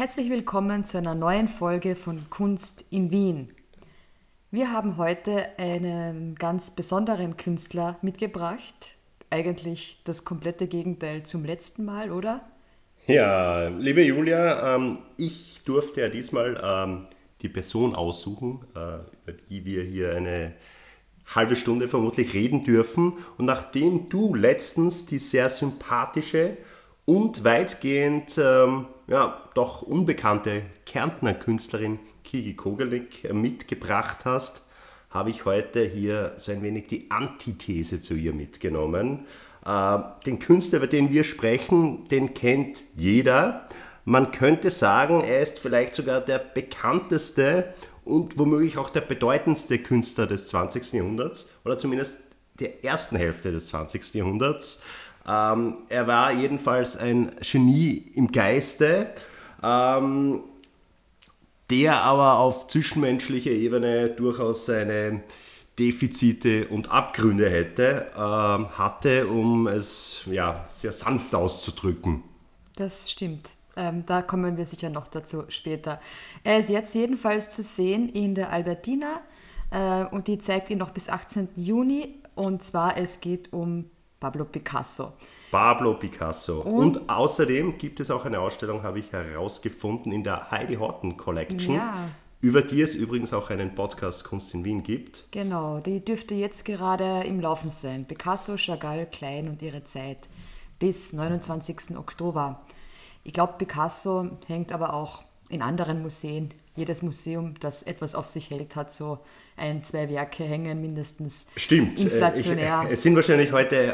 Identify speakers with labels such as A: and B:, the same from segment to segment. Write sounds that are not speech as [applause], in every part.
A: Herzlich willkommen zu einer neuen Folge von Kunst in Wien. Wir haben heute einen ganz besonderen Künstler mitgebracht. Eigentlich das komplette Gegenteil zum letzten Mal, oder?
B: Ja, liebe Julia, ähm, ich durfte ja diesmal ähm, die Person aussuchen, äh, über die wir hier eine halbe Stunde vermutlich reden dürfen. Und nachdem du letztens die sehr sympathische und weitgehend ähm, ja, doch unbekannte Kärntner Künstlerin Kiki Kogelik mitgebracht hast, habe ich heute hier so ein wenig die Antithese zu ihr mitgenommen. Äh, den Künstler, über den wir sprechen, den kennt jeder. Man könnte sagen, er ist vielleicht sogar der bekannteste und womöglich auch der bedeutendste Künstler des 20. Jahrhunderts oder zumindest der ersten Hälfte des 20. Jahrhunderts. Ähm, er war jedenfalls ein Genie im Geiste, ähm, der aber auf zwischenmenschlicher Ebene durchaus seine Defizite und Abgründe hätte, äh, hatte, um es ja, sehr sanft auszudrücken.
A: Das stimmt. Ähm, da kommen wir sicher noch dazu später. Er ist jetzt jedenfalls zu sehen in der Albertina äh, und die zeigt ihn noch bis 18. Juni. Und zwar es geht um Pablo Picasso.
B: Pablo Picasso. Und, und, außerdem gibt es auch eine Ausstellung, habe ich herausgefunden, in der Heidi Horton Collection. Ja. Über die es übrigens auch einen Podcast Kunst in Wien gibt.
A: Genau, die dürfte jetzt gerade im Laufen sein. Picasso, Chagall, Klein und ihre Zeit bis 29. Oktober. Ich glaube, Picasso hängt aber auch in anderen Museen. Jedes Museum, das etwas auf sich hält, hat so ein, zwei Werke hängen mindestens.
B: Stimmt. Inflationär. Ich, es sind wahrscheinlich heute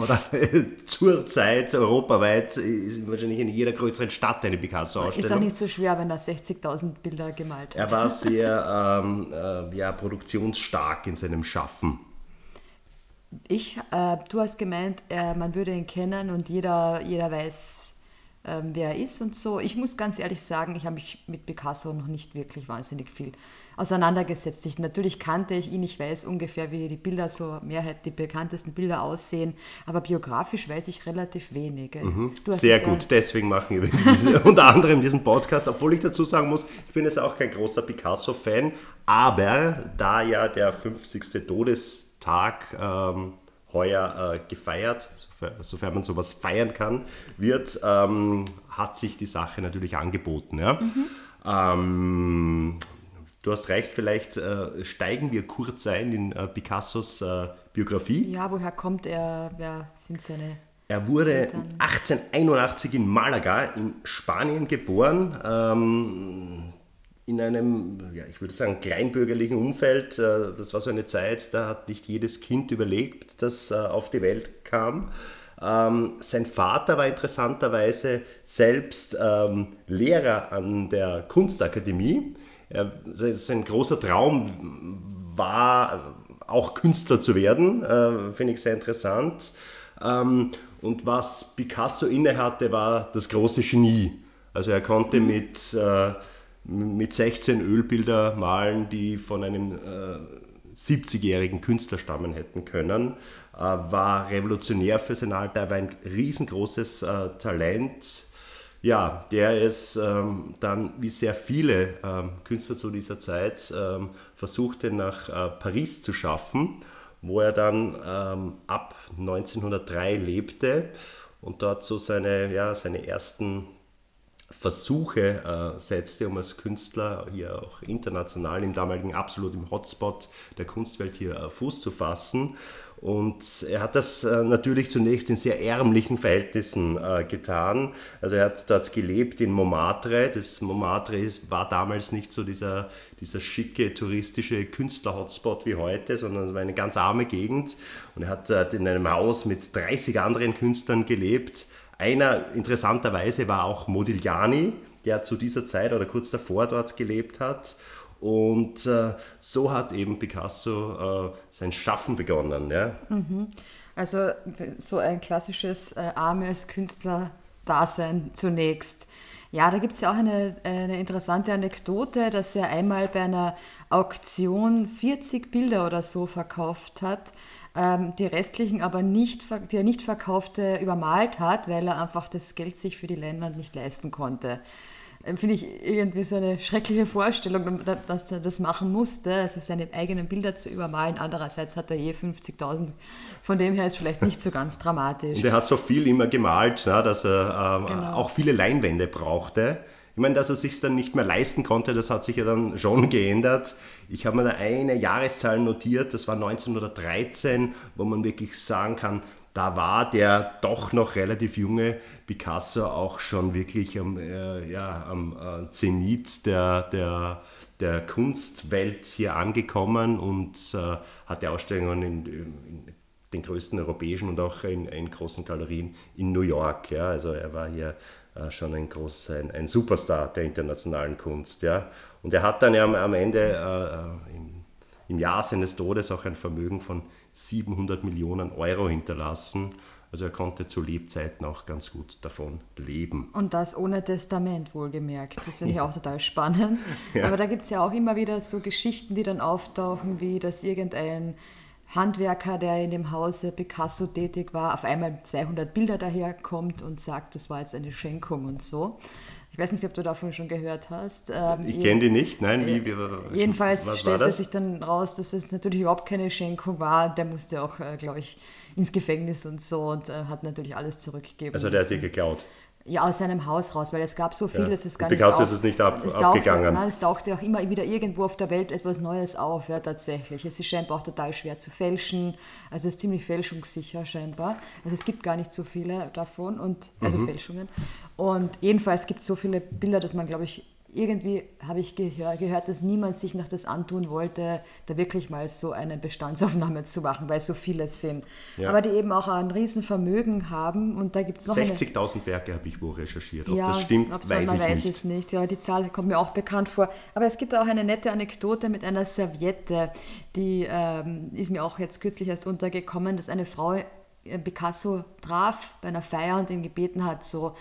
B: oder [laughs] zur Zeit europaweit ist wahrscheinlich in jeder größeren Stadt eine Picasso-Ausstellung.
A: Ist auch nicht so schwer, wenn er 60.000 Bilder gemalt hat.
B: Er war sehr ähm, äh, ja, produktionsstark in seinem Schaffen.
A: Ich, äh, du hast gemeint, äh, man würde ihn kennen und jeder, jeder weiß, ähm, wer er ist und so. Ich muss ganz ehrlich sagen, ich habe mich mit Picasso noch nicht wirklich wahnsinnig viel auseinandergesetzt. Ich, natürlich kannte ich ihn, ich weiß ungefähr, wie die Bilder, so Mehrheit, die bekanntesten Bilder aussehen, aber biografisch weiß ich relativ wenig.
B: Mhm. Sehr gut, deswegen machen wir [laughs] diese, unter anderem diesen Podcast, obwohl ich dazu sagen muss, ich bin jetzt auch kein großer Picasso-Fan, aber da ja der 50. Todestag ähm, heuer äh, gefeiert, sofern, sofern, man sowas feiern kann, wird, ähm, hat sich die Sache natürlich angeboten. Ja? Mhm. Ähm, du hast recht, vielleicht äh, steigen wir kurz ein in äh, Picassos äh, Biografie.
A: Ja, woher kommt er? Wer sind seine
B: er wurde Eltern? 1881 in Malaga in Spanien geboren. Ähm, in einem, ja, ich würde sagen, kleinbürgerlichen Umfeld. Äh, das war so eine Zeit, da hat nicht jedes Kind überlegt, das äh, auf die Welt kam. Ähm, sein Vater war interessanterweise selbst ähm, Lehrer an der Kunstakademie. Sein großer Traum war, auch Künstler zu werden, äh, finde ich sehr interessant. Ähm, und was Picasso innehatte, war das große Genie. Also er konnte mhm. mit äh, mit 16 Ölbilder malen, die von einem äh, 70-jährigen Künstler stammen hätten können. Äh, war revolutionär für sein Alter, er war ein riesengroßes äh, Talent. Ja, der es ähm, dann, wie sehr viele ähm, Künstler zu dieser Zeit, ähm, versuchte nach äh, Paris zu schaffen, wo er dann ähm, ab 1903 lebte und dort so seine, ja, seine ersten Versuche äh, setzte, um als Künstler hier auch international im damaligen absolut im Hotspot der Kunstwelt hier äh, Fuß zu fassen. Und er hat das äh, natürlich zunächst in sehr ärmlichen Verhältnissen äh, getan. Also er hat dort gelebt in Montmartre. Das Montmartre war damals nicht so dieser, dieser schicke touristische Künstler-Hotspot wie heute, sondern es war eine ganz arme Gegend. Und er hat dort in einem Haus mit 30 anderen Künstlern gelebt einer interessanterweise war auch Modigliani, der zu dieser Zeit oder kurz davor dort gelebt hat. Und äh, so hat eben Picasso äh, sein Schaffen begonnen. Ja?
A: Mhm. Also so ein klassisches äh, armes Künstler-Dasein zunächst. Ja, da gibt es ja auch eine, eine interessante Anekdote, dass er einmal bei einer Auktion 40 Bilder oder so verkauft hat ähm, die restlichen aber nicht, die er nicht verkaufte, übermalt hat, weil er einfach das Geld sich für die Leinwand nicht leisten konnte. Äh, finde ich irgendwie so eine schreckliche Vorstellung, dass er das machen musste, also seine eigenen Bilder zu übermalen. Andererseits hat er je 50.000, von dem her ist vielleicht nicht so ganz dramatisch.
B: Und er hat so viel immer gemalt, ne, dass er ähm, genau. auch viele Leinwände brauchte. Ich meine, dass er sich dann nicht mehr leisten konnte, das hat sich ja dann schon geändert. Ich habe mir da eine Jahreszahl notiert, das war 1913, wo man wirklich sagen kann, da war der doch noch relativ junge Picasso auch schon wirklich am, äh, ja, am äh, Zenit der, der, der Kunstwelt hier angekommen und äh, hatte Ausstellungen in, in, den größten europäischen und auch in, in großen Galerien in New York. Ja. Also er war hier äh, schon ein, groß, ein, ein, Superstar der internationalen Kunst. Ja. Und er hat dann ja am, am Ende äh, äh, im, im Jahr seines Todes auch ein Vermögen von 700 Millionen Euro hinterlassen. Also er konnte zu Lebzeiten auch ganz gut davon leben.
A: Und das ohne Testament wohlgemerkt. Das finde ich auch total spannend. Ja. Aber da gibt es ja auch immer wieder so Geschichten, die dann auftauchen, wie dass irgendein Handwerker, der in dem Hause Picasso tätig war, auf einmal 200 Bilder daherkommt und sagt, das war jetzt eine Schenkung und so. Ich weiß nicht, ob du davon schon gehört hast.
B: Ähm, ich kenne die nicht, nein. Wie, wie,
A: jedenfalls stellte sich dann raus, dass es natürlich überhaupt keine Schenkung war. Der musste auch, äh, glaube ich, ins Gefängnis und so und äh, hat natürlich alles zurückgegeben.
B: Also der hat sie geklaut?
A: Ja, aus seinem Haus raus, weil es gab so viel, ja. dass es gar
B: nicht. Picasso ist es nicht ab, es abgegangen.
A: Tauchte, nein, es tauchte auch immer wieder irgendwo auf der Welt etwas Neues auf, ja, tatsächlich. Es ist scheinbar auch total schwer zu fälschen. Also es ist ziemlich fälschungssicher scheinbar. Also es gibt gar nicht so viele davon und also mhm. Fälschungen. Und jedenfalls gibt es so viele Bilder, dass man, glaube ich, irgendwie habe ich gehör, gehört, dass niemand sich noch das antun wollte, da wirklich mal so eine Bestandsaufnahme zu machen, weil so viele sind. Ja. Aber die eben auch ein Riesenvermögen haben und da gibt es noch
B: 60.000 Werke habe ich wo recherchiert. Ob ja, das stimmt, weiß
A: man
B: ich
A: weiß
B: nicht.
A: es nicht. Ja, die Zahl kommt mir auch bekannt vor. Aber es gibt auch eine nette Anekdote mit einer Serviette, die ähm, ist mir auch jetzt kürzlich erst untergekommen, dass eine Frau äh, Picasso traf bei einer Feier und ihn gebeten hat, so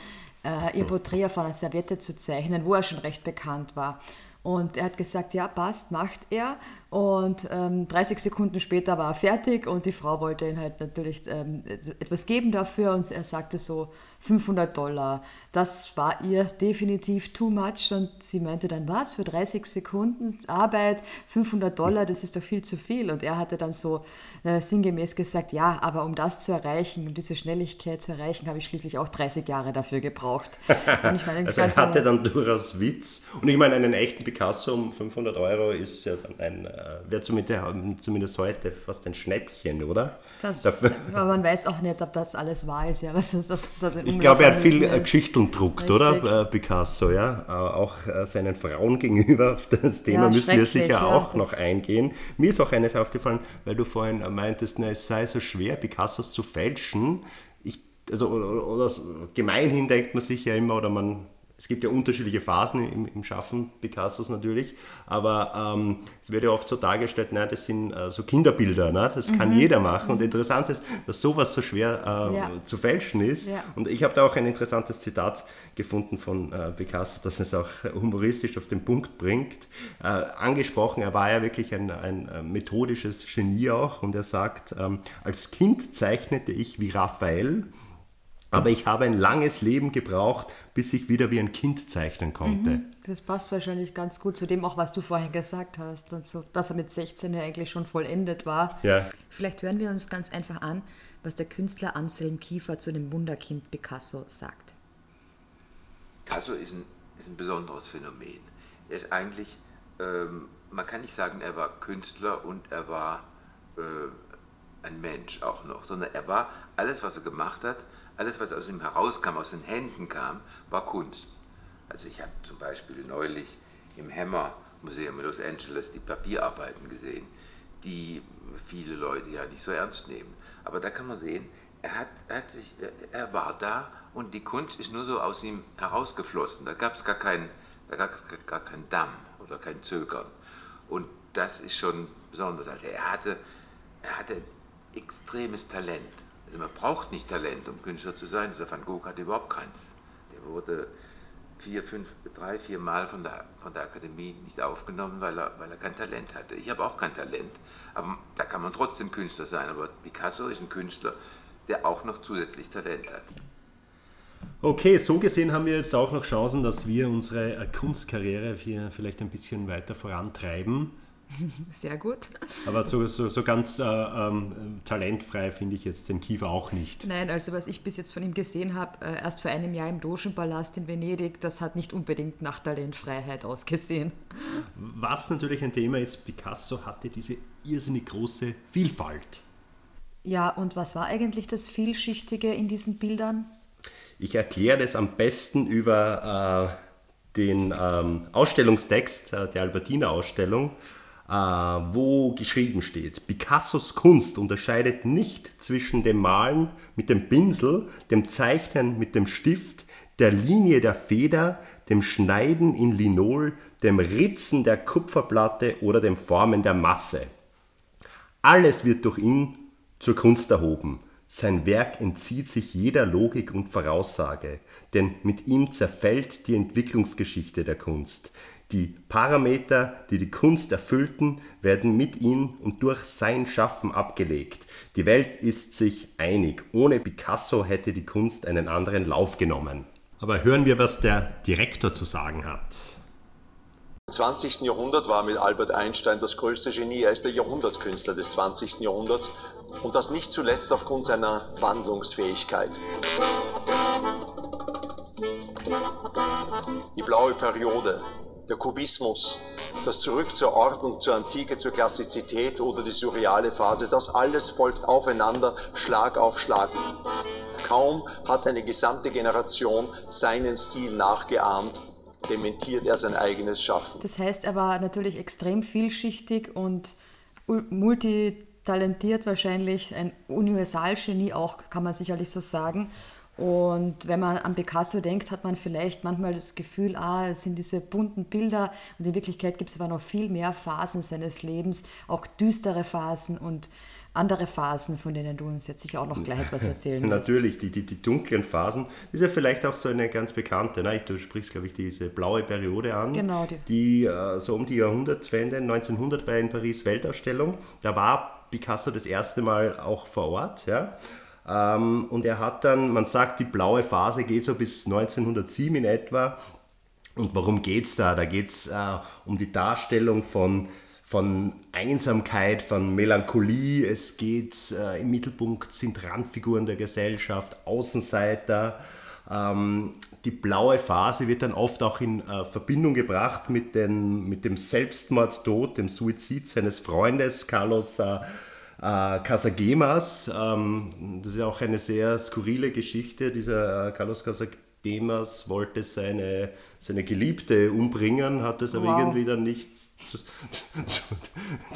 A: äh, ihr Porträt auf einer Serviette zu zeichnen, wo er schon recht bekannt war. Und er hat gesagt, ja, passt, macht er. Und ähm, 30 Sekunden später war er fertig und die Frau wollte ihn halt natürlich ähm, etwas geben dafür und er sagte so, 500 Dollar. Das war ihr definitiv too much und sie meinte dann, was, für 30 Sekunden Arbeit, 500 Dollar, das ist doch viel zu viel. Und er hatte dann so äh, sinngemäß gesagt, ja, aber um das zu erreichen, um diese Schnelligkeit zu erreichen, habe ich schließlich auch 30 Jahre dafür gebraucht. [laughs]
B: Ich meine, also er hatte dann durchaus Witz. Und ich meine, einen echten Picasso um 500 Euro ist ja dann ein, äh, wäre zumindest, zumindest heute fast ein Schnäppchen, oder?
A: Das, [laughs] aber man weiß auch nicht, ob das alles wahr ist, ja, was das, das
B: ich glaube, er hat viel äh, Geschichten druckt, oder? Äh, Picasso, ja. Äh, auch seinen Frauen [laughs] gegenüber, auf das Thema ja, müssen wir sicher ja, auch noch eingehen. Mir ist auch eines aufgefallen, weil du vorhin meintest, na, es sei so schwer, Picassos zu fälschen. Ich, also, oder, oder gemeinhin denkt man sich ja immer, oder man es gibt ja unterschiedliche Phasen im, im Schaffen Picassos natürlich, aber ähm, es wird ja oft so dargestellt, nein, das sind äh, so Kinderbilder, ne? das mhm. kann jeder machen. Und interessant ist, dass sowas so schwer äh, ja. zu fälschen ist. Ja. Und ich habe da auch ein interessantes Zitat gefunden von äh, Picasso, das es auch [laughs] humoristisch auf den Punkt bringt. Äh, angesprochen, er war ja wirklich ein, ein äh, methodisches Genie auch und er sagt, ähm, als Kind zeichnete ich wie Raphael, aber ich habe ein langes Leben gebraucht, bis ich wieder wie ein Kind zeichnen konnte. Mhm.
A: Das passt wahrscheinlich ganz gut zu dem auch, was du vorhin gesagt hast und so, dass er mit 16 ja eigentlich schon vollendet war.
B: Ja.
A: Vielleicht hören wir uns ganz einfach an, was der Künstler Anselm Kiefer zu dem Wunderkind Picasso sagt.
C: Picasso ist ein, ist ein besonderes Phänomen. Er ist eigentlich, ähm, man kann nicht sagen, er war Künstler und er war äh, ein Mensch auch noch, sondern er war alles, was er gemacht hat, alles, was aus ihm herauskam, aus den Händen kam, war Kunst. Also ich habe zum Beispiel neulich im Hammer Museum in Los Angeles die Papierarbeiten gesehen, die viele Leute ja nicht so ernst nehmen. Aber da kann man sehen, er, hat, er, hat sich, er war da und die Kunst ist nur so aus ihm herausgeflossen. Da gab es gar keinen gar, kein Damm oder kein Zögern. Und das ist schon besonders. Also er hatte, er hatte extremes Talent. Also man braucht nicht Talent, um Künstler zu sein. Dieser Van Gogh hatte überhaupt keins. Der wurde vier, fünf, drei, vier Mal von der, von der Akademie nicht aufgenommen, weil er, weil er kein Talent hatte. Ich habe auch kein Talent, aber da kann man trotzdem Künstler sein. Aber Picasso ist ein Künstler, der auch noch zusätzlich Talent hat.
B: Okay, so gesehen haben wir jetzt auch noch Chancen, dass wir unsere Kunstkarriere hier vielleicht ein bisschen weiter vorantreiben. [laughs]
A: Sehr gut.
B: Aber so, so, so ganz äh, ähm, talentfrei finde ich jetzt den Kiefer auch nicht.
A: Nein, also was ich bis jetzt von ihm gesehen habe, äh, erst vor einem Jahr im Dogenpalast in Venedig, das hat nicht unbedingt nach Talentfreiheit ausgesehen.
B: Was natürlich ein Thema ist, Picasso hatte diese irrsinnig große Vielfalt.
A: Ja, und was war eigentlich das Vielschichtige in diesen Bildern?
B: Ich erkläre das am besten über äh, den ähm, Ausstellungstext äh, der Albertiner Ausstellung äh, wo geschrieben steht, Picassos Kunst unterscheidet nicht zwischen dem Malen mit dem Pinsel, dem Zeichnen mit dem Stift, der Linie der Feder, dem Schneiden in Linol, dem Ritzen der Kupferplatte oder dem Formen der Masse. Alles wird durch ihn zur Kunst erhoben. Sein Werk entzieht sich jeder Logik und Voraussage, denn mit ihm zerfällt die Entwicklungsgeschichte der Kunst. Die Parameter, die die Kunst erfüllten, werden mit ihm und durch sein Schaffen abgelegt. Die Welt ist sich einig. Ohne Picasso hätte die Kunst einen anderen Lauf genommen. Aber hören wir, was der Direktor zu sagen hat.
D: Im 20. Jahrhundert war mit Albert Einstein das größte Genie. Er ist der Jahrhundertkünstler des 20. Jahrhunderts und das nicht zuletzt aufgrund seiner Wandlungsfähigkeit. Die blaue Periode, der Kubismus, das Zurück zur Ordnung, zur Antike, zur Klassizität oder die surreale Phase, das alles folgt aufeinander, Schlag auf Schlag. Kaum hat eine gesamte Generation seinen Stil nachgeahmt, dementiert er sein eigenes Schaffen.
A: Das heißt, er war natürlich extrem vielschichtig und multitalentiert wahrscheinlich, ein Universalgenie auch, kann man sicherlich so sagen. Und wenn man an Picasso denkt, hat man vielleicht manchmal das Gefühl, ah, es sind diese bunten Bilder und in Wirklichkeit gibt es aber noch viel mehr Phasen seines Lebens, auch düstere Phasen und andere Phasen, von denen du uns jetzt sicher auch noch gleich etwas [laughs] erzählen
B: wirst. Natürlich, die, die, die dunklen Phasen, das ist ja vielleicht auch so eine ganz bekannte, ne? du sprichst, glaube ich, diese blaue Periode an,
A: genau,
B: die, die äh, so um die Jahrhundertwende, 1900 war in Paris Weltausstellung, da war Picasso das erste Mal auch vor Ort, ja, ähm, und er hat dann, man sagt, die blaue Phase geht so bis 1907 in etwa. Und worum geht es da? Da geht es äh, um die Darstellung von, von Einsamkeit, von Melancholie. Es geht äh, im Mittelpunkt sind Randfiguren der Gesellschaft, Außenseiter. Ähm, die blaue Phase wird dann oft auch in äh, Verbindung gebracht mit, den, mit dem Selbstmordtod, dem Suizid seines Freundes Carlos äh, äh, Casagemas, ähm, das ist ja auch eine sehr skurrile Geschichte. Dieser äh, Carlos Casagemas wollte seine, seine Geliebte umbringen, hat es aber wow. irgendwie dann nicht zu, zu,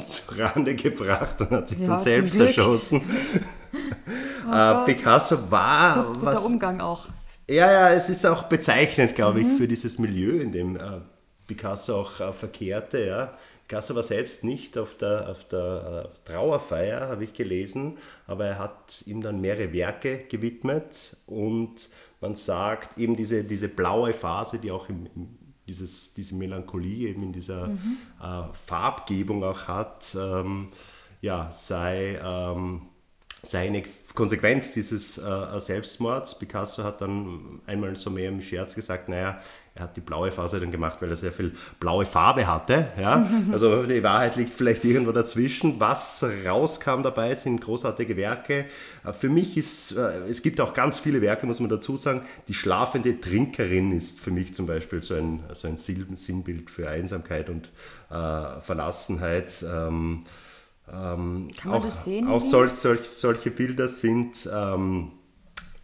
B: zu, Rande gebracht und hat sich ja, dann selbst erschossen. [laughs] oh äh, Picasso war.
A: Gut, guter was, Umgang auch.
B: Ja, ja, es ist auch bezeichnend, glaube mhm. ich, für dieses Milieu, in dem äh, Picasso auch äh, verkehrte. Ja. Picasso war selbst nicht auf der, auf der äh, Trauerfeier, habe ich gelesen, aber er hat ihm dann mehrere Werke gewidmet und man sagt eben diese, diese blaue Phase, die auch im, im dieses, diese Melancholie eben in dieser mhm. äh, Farbgebung auch hat, ähm, ja, sei, ähm, sei eine Konsequenz dieses äh, Selbstmords. Picasso hat dann einmal so mehr im Scherz gesagt, naja, er hat die blaue Phase dann gemacht, weil er sehr viel blaue Farbe hatte. Ja? [laughs] Also die Wahrheit liegt vielleicht irgendwo dazwischen. Was rauskam dabei, sind großartige Werke. Äh, für mich ist, äh, es gibt auch ganz viele Werke, muss man dazu sagen. Die schlafende Trinkerin ist für mich zum Beispiel so ein, so ein Sinnbild für Einsamkeit und äh, Verlassenheit. Ähm,
A: ähm, Kann man
B: auch,
A: das sehen?
B: Auch solch, solch, solche Bilder sind... Ähm,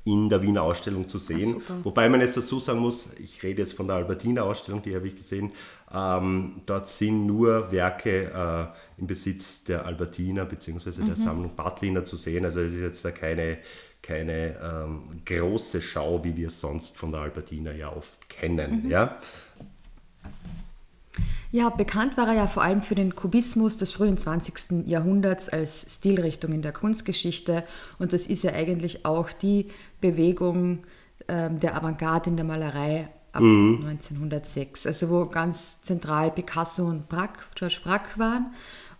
B: in der Wiener Ausstellung zu sehen. Ach, Wobei man jetzt dazu sagen muss, ich rede jetzt von der Albertiner Ausstellung, die habe ich gesehen, ähm, dort sind nur Werke äh, im Besitz der Albertiner bzw. Mhm. der Sammlung Badliner zu sehen. Also es ist jetzt da keine, keine ähm, große Schau, wie wir es sonst von der Albertiner ja oft kennen. Mhm. Ja?
A: Ja, bekannt war er ja vor allem für den Kubismus des frühen 20. Jahrhunderts als Stilrichtung in der Kunstgeschichte und das ist ja eigentlich auch die Bewegung äh, der Avantgarde in der Malerei ab mhm. 1906, also wo ganz zentral Picasso und Braque, George Braque waren.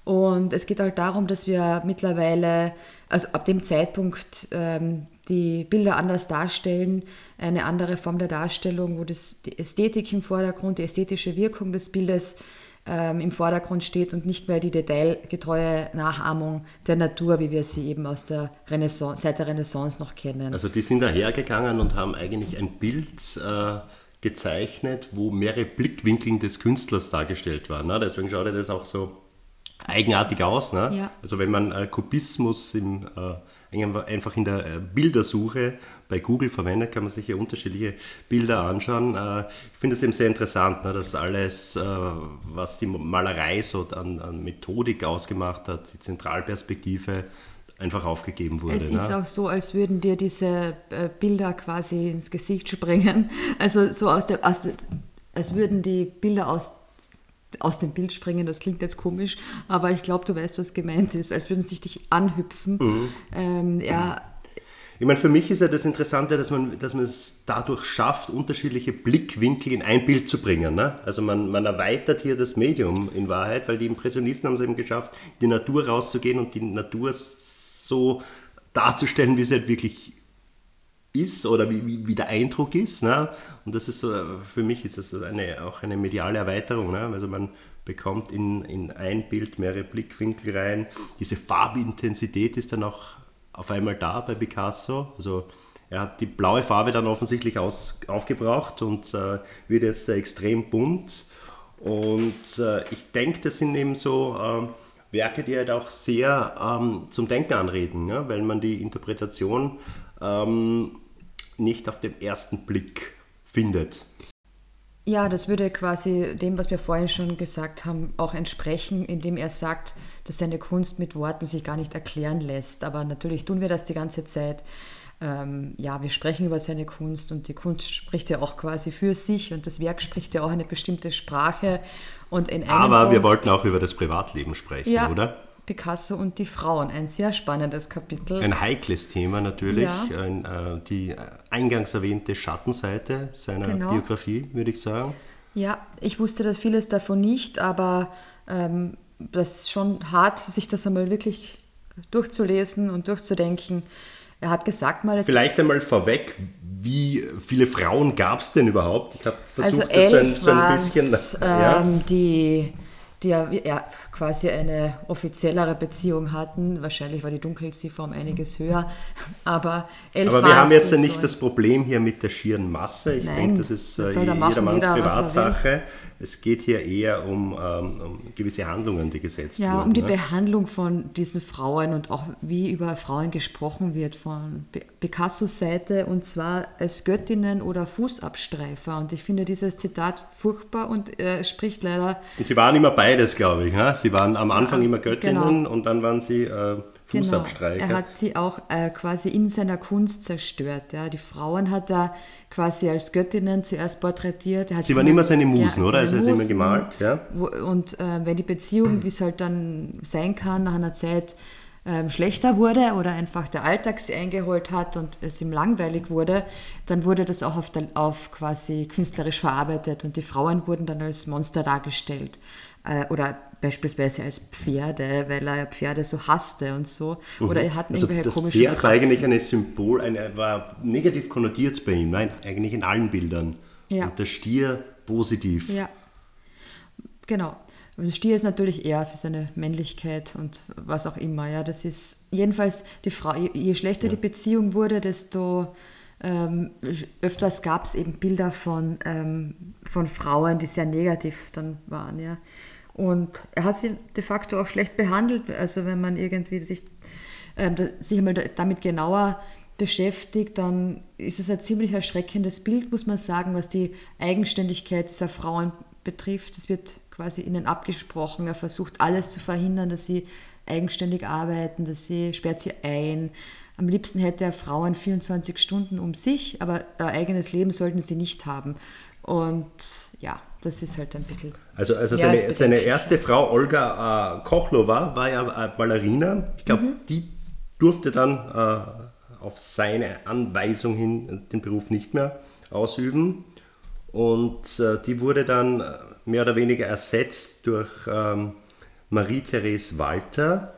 A: Und es geht halt darum, dass wir mittlerweile, also ab dem Zeitpunkt ähm, die Bilder anders darstellen, eine andere Form der Darstellung, wo das, die Ästhetik im Vordergrund, die ästhetische Wirkung des Bildes ähm, im Vordergrund steht und nicht mehr die detailgetreue Nachahmung der Natur, wie wir sie eben aus der Renaissance, seit der Renaissance noch kennen.
B: Also die sind dahergegangen und haben eigentlich ein Bild äh, gezeichnet, wo mehrere Blickwinkel des Künstlers dargestellt waren. Ne? Deswegen schaut das auch so eigenartig aus. Ne?
A: Ja.
B: Also wenn man äh, Kubismus im, äh, einfach in der äh, Bildersuche bei Google verwendet, kann man sich hier unterschiedliche Bilder anschauen. Äh, ich finde es eben sehr interessant, ne, dass alles, äh, was die Malerei so an, an, Methodik ausgemacht hat, die Zentralperspektive, einfach aufgegeben wurde.
A: Es
B: ne?
A: ist auch so, als würden dir diese Bilder quasi ins Gesicht springen. [laughs] Also so aus der, aus der als würden die Bilder aus aus dem Bild springen, das klingt jetzt komisch, aber ich glaube, du weißt, was gemeint ist, als würden sie dich anhüpfen. Mhm. Ähm, ja,
B: ich meine, für mich ist ja das Interessante, dass man, dass man es dadurch schafft, unterschiedliche Blickwinkel in ein Bild zu bringen. Ne? Also man, man erweitert hier das Medium in Wahrheit, weil die Impressionisten haben es eben geschafft, die Natur rauszugehen und die Natur so darzustellen, wie sie halt wirklich ist oder wie, wie, wie der Eindruck ist. Ne? Und das ist so, für mich ist das eine, auch eine mediale Erweiterung. Ne? Also man bekommt in, in ein Bild mehrere Blickwinkel rein. Diese Farbintensität ist dann auch auf einmal da bei Picasso. Also er hat die blaue Farbe dann offensichtlich aus, aufgebraucht und äh, wird jetzt extrem bunt. Und äh, ich denke, das sind eben so äh, Werke, die halt auch sehr ähm, zum Denken anreden, ja? weil man die Interpretation ähm, nicht auf den ersten Blick findet.
A: Ja, das würde quasi dem, was wir vorhin schon gesagt haben, auch entsprechen, indem er sagt, dass seine Kunst mit Worten sich gar nicht erklären lässt. Aber natürlich tun wir das die ganze Zeit. Ähm, ja, wir sprechen über seine Kunst und die Kunst spricht ja auch quasi für sich und das Werk spricht ja auch eine bestimmte Sprache. Und in
B: Aber Punkt, wir wollten auch über das Privatleben sprechen,
A: ja,
B: oder?
A: Picasso und die Frauen, ein sehr spannendes Kapitel.
B: Ein heikles Thema natürlich, ja. ein, äh, die eingangs erwähnte Schattenseite seiner genau. Biografie, würde ich sagen.
A: Ja, ich wusste das vieles davon nicht, aber ähm, das ist schon hart, sich das einmal wirklich durchzulesen und durchzudenken. Er hat gesagt mal...
B: Vielleicht einmal vorweg, wie viele Frauen gab es denn überhaupt?
A: Ich habe versucht, also das so ein, so ein bisschen... Ja. Ähm, die die ja, ja, quasi eine offiziellere Beziehung hatten. Wahrscheinlich war die Dunkelziffer um einiges höher, aber
B: elf Aber wir haben jetzt ja nicht so das Problem hier mit der schieren Masse. Ich denke, das ist das äh, jedermanns jeder, Privatsache. Es geht hier eher um, ähm, um gewisse Handlungen, die gesetzt
A: ja,
B: wurden.
A: Ja, um die ne? Behandlung von diesen Frauen und auch wie über Frauen gesprochen wird von Picassos Seite und zwar als Göttinnen oder Fußabstreifer. Und ich finde dieses Zitat furchtbar und äh, spricht leider.
B: Und sie waren immer beides, glaube ich. Ne? Sie waren am Anfang ja, immer Göttinnen genau. und dann waren sie. Äh, Fußabstreicher.
A: Genau. Er hat sie auch äh, quasi in seiner Kunst zerstört. Ja. Die Frauen hat er quasi als Göttinnen zuerst porträtiert.
B: sie waren immer seine Musen, ja, oder? Also er hat sie immer gemalt. Ja.
A: Wo, und äh, wenn die Beziehung, wie es halt dann sein kann, nach einer Zeit ähm, schlechter wurde oder einfach der Alltag sie eingeholt hat und es ihm langweilig wurde, dann wurde das auch auf, der, auf quasi künstlerisch verarbeitet und die Frauen wurden dann als Monster dargestellt äh, oder beispielsweise als Pferde, weil er Pferde so hasste und so. Mhm. Oder er hat
B: also irgendwelche das komischen Pferd war eigentlich ein Symbol, eine, war negativ konnotiert bei ihm, nein, eigentlich in allen Bildern. Ja. Und der Stier positiv.
A: Ja, genau. Also Stier ist natürlich eher für seine Männlichkeit und was auch immer. Ja, das ist jedenfalls die Frau. Je, je schlechter ja. die Beziehung wurde, desto ähm, öfters gab es eben Bilder von, ähm, von Frauen, die sehr negativ dann waren. Ja. Und er hat sie de facto auch schlecht behandelt. Also wenn man irgendwie sich, äh, sich einmal damit genauer beschäftigt, dann ist es ein ziemlich erschreckendes Bild, muss man sagen, was die Eigenständigkeit dieser Frauen betrifft. Es wird quasi ihnen abgesprochen. Er versucht alles zu verhindern, dass sie eigenständig arbeiten, dass sie sperrt sie ein. Am liebsten hätte er Frauen 24 Stunden um sich, aber ein eigenes Leben sollten sie nicht haben. Und ja, das ist halt ein bisschen.
B: Also, also seine, seine erste Frau, Olga äh, Kochlova, war ja äh, Ballerina. Ich glaube, mhm. die durfte dann äh, auf seine Anweisung hin den Beruf nicht mehr ausüben. Und äh, die wurde dann äh, mehr oder weniger ersetzt durch ähm, Marie-Therese Walter,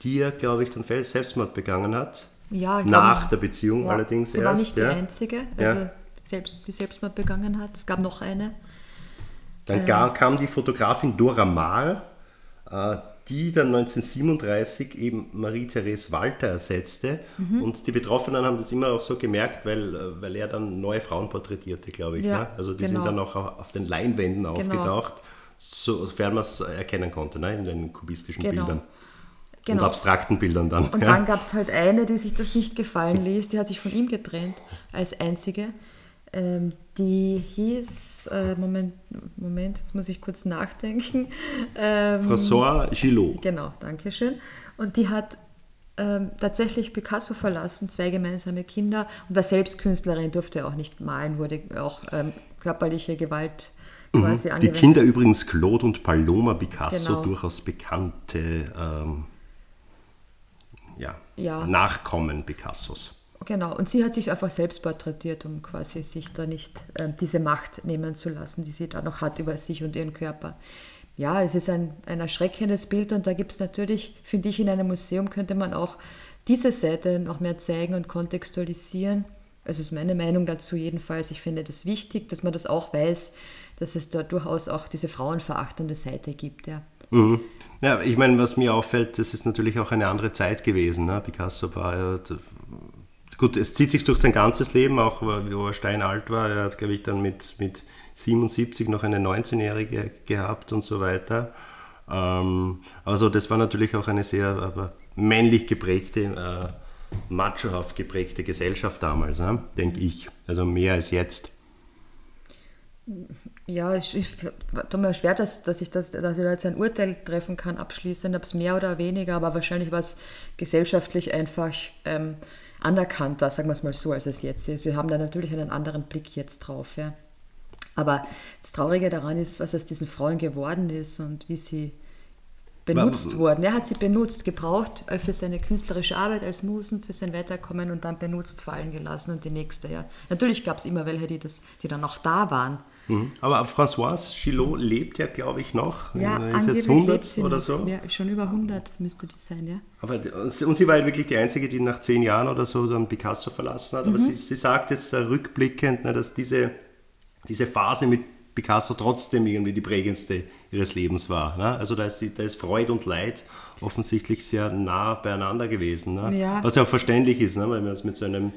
B: die ja, glaube ich, dann Selbstmord begangen hat.
A: Ja,
B: Nach
A: glaub,
B: der Beziehung
A: ja,
B: allerdings
A: sie
B: erst.
A: war nicht
B: ja.
A: die einzige,
B: Ja.
A: also selbst, die Selbstmord begangen hat. Es gab noch eine.
B: Dann gar, kam die Fotografin Dora Maar, äh, die dann 1937 eben Marie-Therese Walter ersetzte.
A: Mhm.
B: Und die Betroffenen haben das immer auch so gemerkt, weil, äh, weil er dann neue Frauen porträtierte, glaube ich.
A: Ja,
B: ne? Also die
A: genau.
B: sind dann auch auf den Leinwänden aufgetaucht, sofern man es erkennen konnte, ne? in den kubistischen
A: Genau.
B: Bildern. Und
A: Genau.
B: abstrakten Bildern dann.
A: Und
B: ja.
A: dann gab es halt eine, die sich das nicht gefallen ließ. Die hat sich von ihm getrennt als einzige. Ähm, die hieß, äh, Moment, Moment, jetzt muss ich kurz nachdenken. [laughs] Ähm,
B: François Gillot.
A: Genau, danke schön. Und die hat ähm, tatsächlich Picasso verlassen, zwei gemeinsame Kinder und war selbst Künstlerin, durfte auch nicht malen, wurde auch ähm, körperliche Gewalt quasi
B: Mhm. Die
A: angewendet.
B: Kinder übrigens Claude und Paloma Picasso,
A: Genau.
B: durchaus bekannte ähm, ja,
A: Ja.
B: Nachkommen Picassos.
A: Genau, und sie hat sich einfach selbst porträtiert, um quasi sich da nicht ähm, diese Macht nehmen zu lassen, die sie da noch hat über sich und ihren Körper. Ja, es ist ein, ein erschreckendes Bild und da gibt es natürlich, finde ich, in einem Museum könnte man auch diese Seite noch mehr zeigen und kontextualisieren. Also ist meine Meinung dazu jedenfalls. Ich finde das wichtig, dass man das auch weiß, dass es da durchaus auch diese frauenverachtende Seite gibt. Ja.
B: Mhm. Ja, ich meine, was mir auffällt, das ist natürlich auch eine andere Zeit gewesen. Ne? Picasso war ja, gut, es zieht sich durch sein ganzes Leben, auch wo er steinalt war. Er hat, glaube ich, dann mit, mit 77 noch eine 19-Jährige gehabt und so weiter. Ähm, also das war natürlich auch eine sehr aber männlich geprägte, äh, machohaft geprägte Gesellschaft damals, ne? denke ich. Also mehr als jetzt.
A: Ja, ich, ich tut mir schwer, dass, dass, ich das, dass ich da jetzt ein Urteil treffen kann, abschließend, ob es mehr oder weniger, aber wahrscheinlich war es gesellschaftlich einfach ähm, anerkannter, sagen wir es mal so, als es jetzt ist. Wir haben da natürlich einen anderen Blick jetzt drauf. Ja. Aber das Traurige daran ist, was aus diesen Frauen geworden ist und wie sie benutzt wurden. Er hat sie benutzt, gebraucht äh, für seine künstlerische Arbeit als Musen, für sein Weiterkommen und dann benutzt fallen gelassen und die nächste. Ja. Natürlich gab es immer welche, die, das, die dann noch da waren.
B: Mhm. Aber Françoise Gillot lebt ja, glaube ich, noch.
A: Ja,
B: ist jetzt
A: angeblich
B: 100
A: lebt sie
B: oder
A: noch.
B: so.
A: Ja, schon über 100 müsste die sein, ja.
B: Aber, und sie war ja wirklich die Einzige, die nach zehn Jahren oder so dann Picasso verlassen hat.
A: Mhm.
B: Aber sie, sie sagt jetzt rückblickend, ne, dass diese, diese Phase mit Picasso trotzdem irgendwie die prägendste ihres Lebens war. Ne? Also da ist, da ist Freude und Leid offensichtlich sehr nah beieinander gewesen. Ne?
A: Ja.
B: Was ja auch verständlich ist, ne? weil man es mit so einem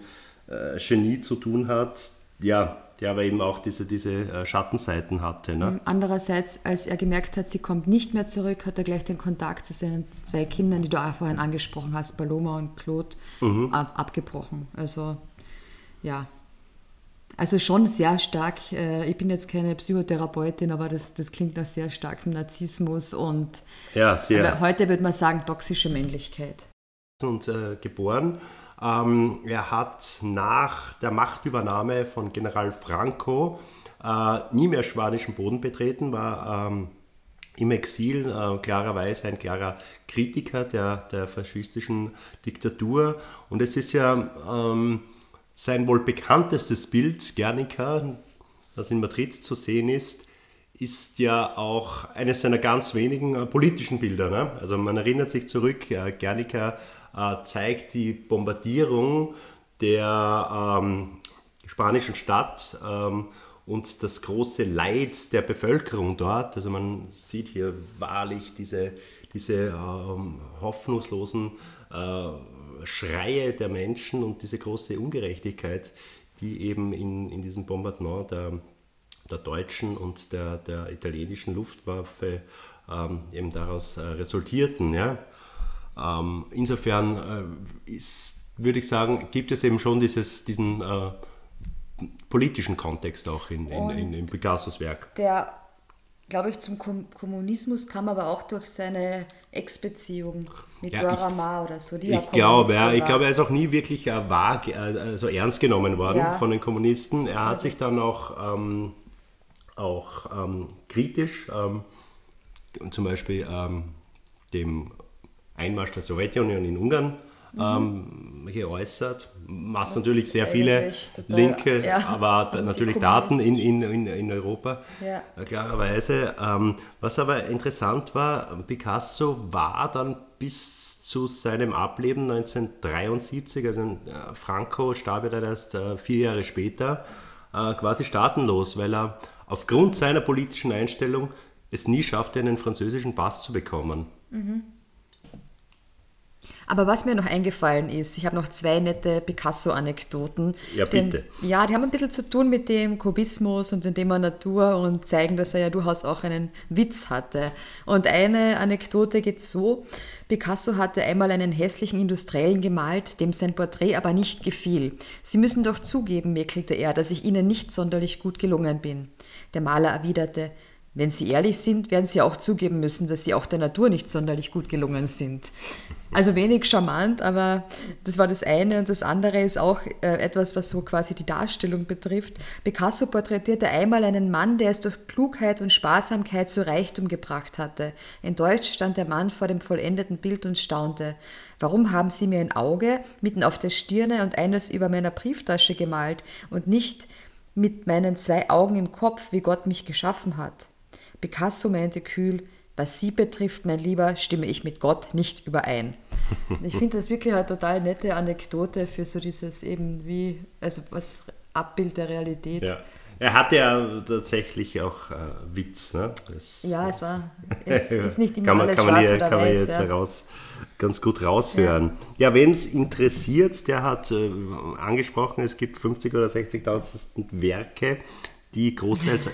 B: äh, Genie zu tun hat, ja, der aber eben auch diese, diese äh, Schattenseiten hatte. Ne?
A: Andererseits, als er gemerkt hat, sie kommt nicht mehr zurück, hat er gleich den Kontakt zu seinen zwei Kindern, die du auch vorhin angesprochen hast, Paloma und Claude, ab, abgebrochen. Also, ja. Also schon sehr stark, äh, ich bin jetzt keine Psychotherapeutin, aber das, das klingt nach sehr starkem Narzissmus und
B: Ja,
A: heute würde man sagen toxische Männlichkeit.
B: und äh, geboren. Ähm, er hat nach der Machtübernahme von General Franco äh, nie mehr spanischen Boden betreten, war ähm, im Exil äh, klarerweise ein klarer Kritiker der, der faschistischen Diktatur. Und es ist ja ähm, sein wohl bekanntestes Bild, Guernica, das in Madrid zu sehen ist, ist ja auch eines seiner ganz wenigen äh, politischen Bilder. Ne? Also man erinnert sich zurück, äh, Guernica äh, zeigt die Bombardierung der ähm, spanischen Stadt ähm, und das große Leid der Bevölkerung dort. Also man sieht hier wahrlich diese, diese ähm, hoffnungslosen äh, Schreie der Menschen und diese große Ungerechtigkeit, die eben in, in diesem Bombardement der, der deutschen und der, der italienischen Luftwaffe ähm, eben daraus äh, resultierten. Ja? Ähm, insofern äh, würde ich sagen, gibt es eben schon dieses, diesen äh, politischen Kontext auch in, in, in, in Picassos Werk.
A: Der, glaube ich, zum Kom Kommunismus kam aber auch durch seine Ex-Beziehung mit
B: Ja,
A: Dora Maar oder so. Die ja
B: Ich glaube, ja, ich glaube, er ist auch nie wirklich äh, wahr, äh, also ernst genommen worden
A: Ja.
B: von den Kommunisten. Er hat sich dann auch, ähm, auch ähm, kritisch, ähm, zum Beispiel ähm, dem Einmarsch der Sowjetunion in Ungarn ähm, geäußert, was, natürlich sehr viele
A: total,
B: linke,
A: ja,
B: aber [laughs] natürlich Daten in, in, in, in Europa,
A: Ja.
B: äh, klarerweise. Ähm, was aber interessant war, Picasso war dann bis zu seinem Ableben 1973, also äh, Franco starb ja dann erst äh, vier Jahre später, äh, quasi staatenlos, weil er aufgrund seiner politischen Einstellung es nie schaffte, einen französischen Pass zu bekommen. Mhm.
A: Aber was mir noch eingefallen ist, ich habe noch zwei nette Picasso-Anekdoten.
B: Ja, bitte.
A: Denn, ja, die haben ein bisschen zu tun mit dem Kubismus und dem Thema Natur und zeigen, dass er ja durchaus auch einen Witz hatte. Und eine Anekdote geht so, Picasso hatte einmal einen hässlichen Industriellen gemalt, dem sein Porträt aber nicht gefiel. Sie müssen doch zugeben, mäkelte er, dass ich Ihnen nicht sonderlich gut gelungen bin. Der Maler erwiderte, wenn Sie ehrlich sind, werden Sie auch zugeben müssen, dass Sie auch der Natur nicht sonderlich gut gelungen sind. Also wenig charmant, aber das war das eine. Und das andere ist auch äh, etwas, was so quasi die Darstellung betrifft. Picasso porträtierte einmal einen Mann, der es durch Klugheit und Sparsamkeit zu Reichtum gebracht hatte. Enttäuscht stand der Mann vor dem vollendeten Bild und staunte. Warum haben Sie mir ein Auge mitten auf der Stirne und eines über meiner Brieftasche gemalt und nicht mit meinen zwei Augen im Kopf, wie Gott mich geschaffen hat? Picasso meinte kühl, was Sie betrifft, mein Lieber, stimme ich mit Gott nicht überein. Ich finde das wirklich eine total nette Anekdote für so dieses eben wie, also was Abbild der Realität.
B: Ja. Er hatte ja tatsächlich auch äh, Witz. Ne?
A: Das, ja, es war, es [laughs] ist nicht immer
B: kann man,
A: alles
B: kann man
A: schwarz
B: hier,
A: oder
B: kann man
A: weiß.
B: jetzt
A: ja.
B: heraus, ganz gut raushören. Ja, ja wen es interessiert, der hat äh, angesprochen, es gibt 50.000 oder 60.000 Werke die großteils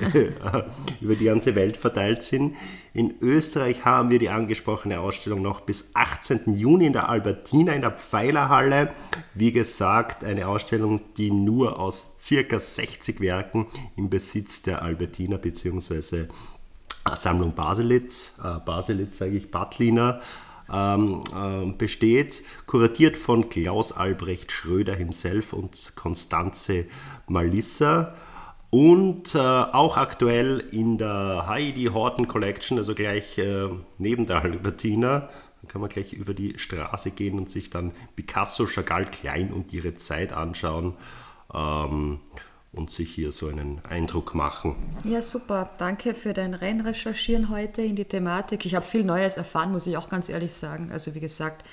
B: [laughs] über die ganze Welt verteilt sind. In Österreich haben wir die angesprochene Ausstellung noch bis 18. Juni in der Albertina in der Pfeilerhalle. Wie gesagt, eine Ausstellung, die nur aus circa 60 Werken im Besitz der Albertina bzw. Sammlung Baselitz, äh, Baselitz sage ich, Badliner, ähm, äh, besteht, kuratiert von Klaus Albrecht Schröder himself und Konstanze Malissa. Und äh, auch aktuell in der Heidi Horton Collection, also gleich äh, neben der Albertina, da kann man gleich über die Straße gehen und sich dann Picasso, Chagall, Klein und ihre Zeit anschauen ähm, und sich hier so einen Eindruck machen.
A: Ja, super. Danke für dein Reinrecherchieren heute in die Thematik. Ich habe viel Neues erfahren, muss ich auch ganz ehrlich sagen. Also wie gesagt,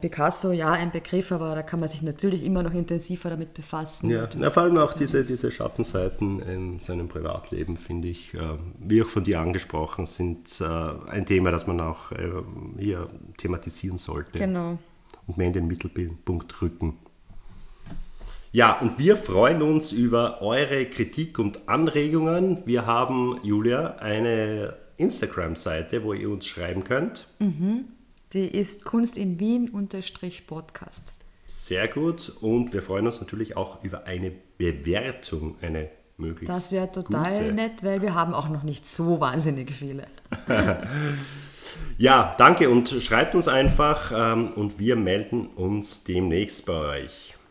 A: Picasso, ja, ein Begriff, aber da kann man sich natürlich immer noch intensiver damit befassen.
B: Ja, na, vor allem auch diese, diese Schattenseiten in seinem Privatleben, finde ich, äh, wie auch von dir angesprochen, sind äh, ein Thema, das man auch äh, hier thematisieren sollte.
A: Genau.
B: Und mehr in den Mittelpunkt rücken. Ja, und wir freuen uns über eure Kritik und Anregungen. Wir haben, Julia, eine Instagram-Seite, wo ihr uns schreiben könnt.
A: Mhm. Die ist Kunst in Wien unterstrich Podcast.
B: Sehr gut. Und wir freuen uns natürlich auch über eine Bewertung, eine möglichst
A: Das wäre total
B: gute.
A: nett, weil wir haben auch noch nicht so wahnsinnig viele. [laughs]
B: Ja, danke und schreibt uns einfach ähm, und wir melden uns demnächst bei euch.